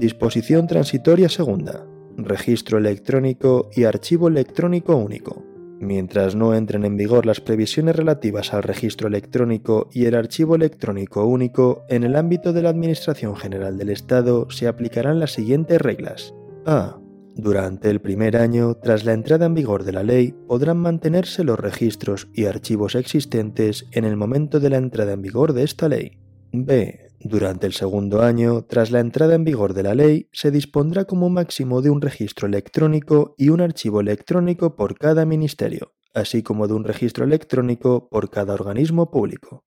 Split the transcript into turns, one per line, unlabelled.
Disposición transitoria segunda. Registro electrónico y archivo electrónico único. Mientras no entren en vigor las previsiones relativas al registro electrónico y el archivo electrónico único, en el ámbito de la Administración General del Estado se aplicarán las siguientes reglas. A. Durante el primer año, tras la entrada en vigor de la ley, podrán mantenerse los registros y archivos existentes en el momento de la entrada en vigor de esta ley. B. Durante el segundo año, tras la entrada en vigor de la ley, se dispondrá como máximo de un registro electrónico y un archivo electrónico por cada ministerio, así como de un registro electrónico por cada organismo público.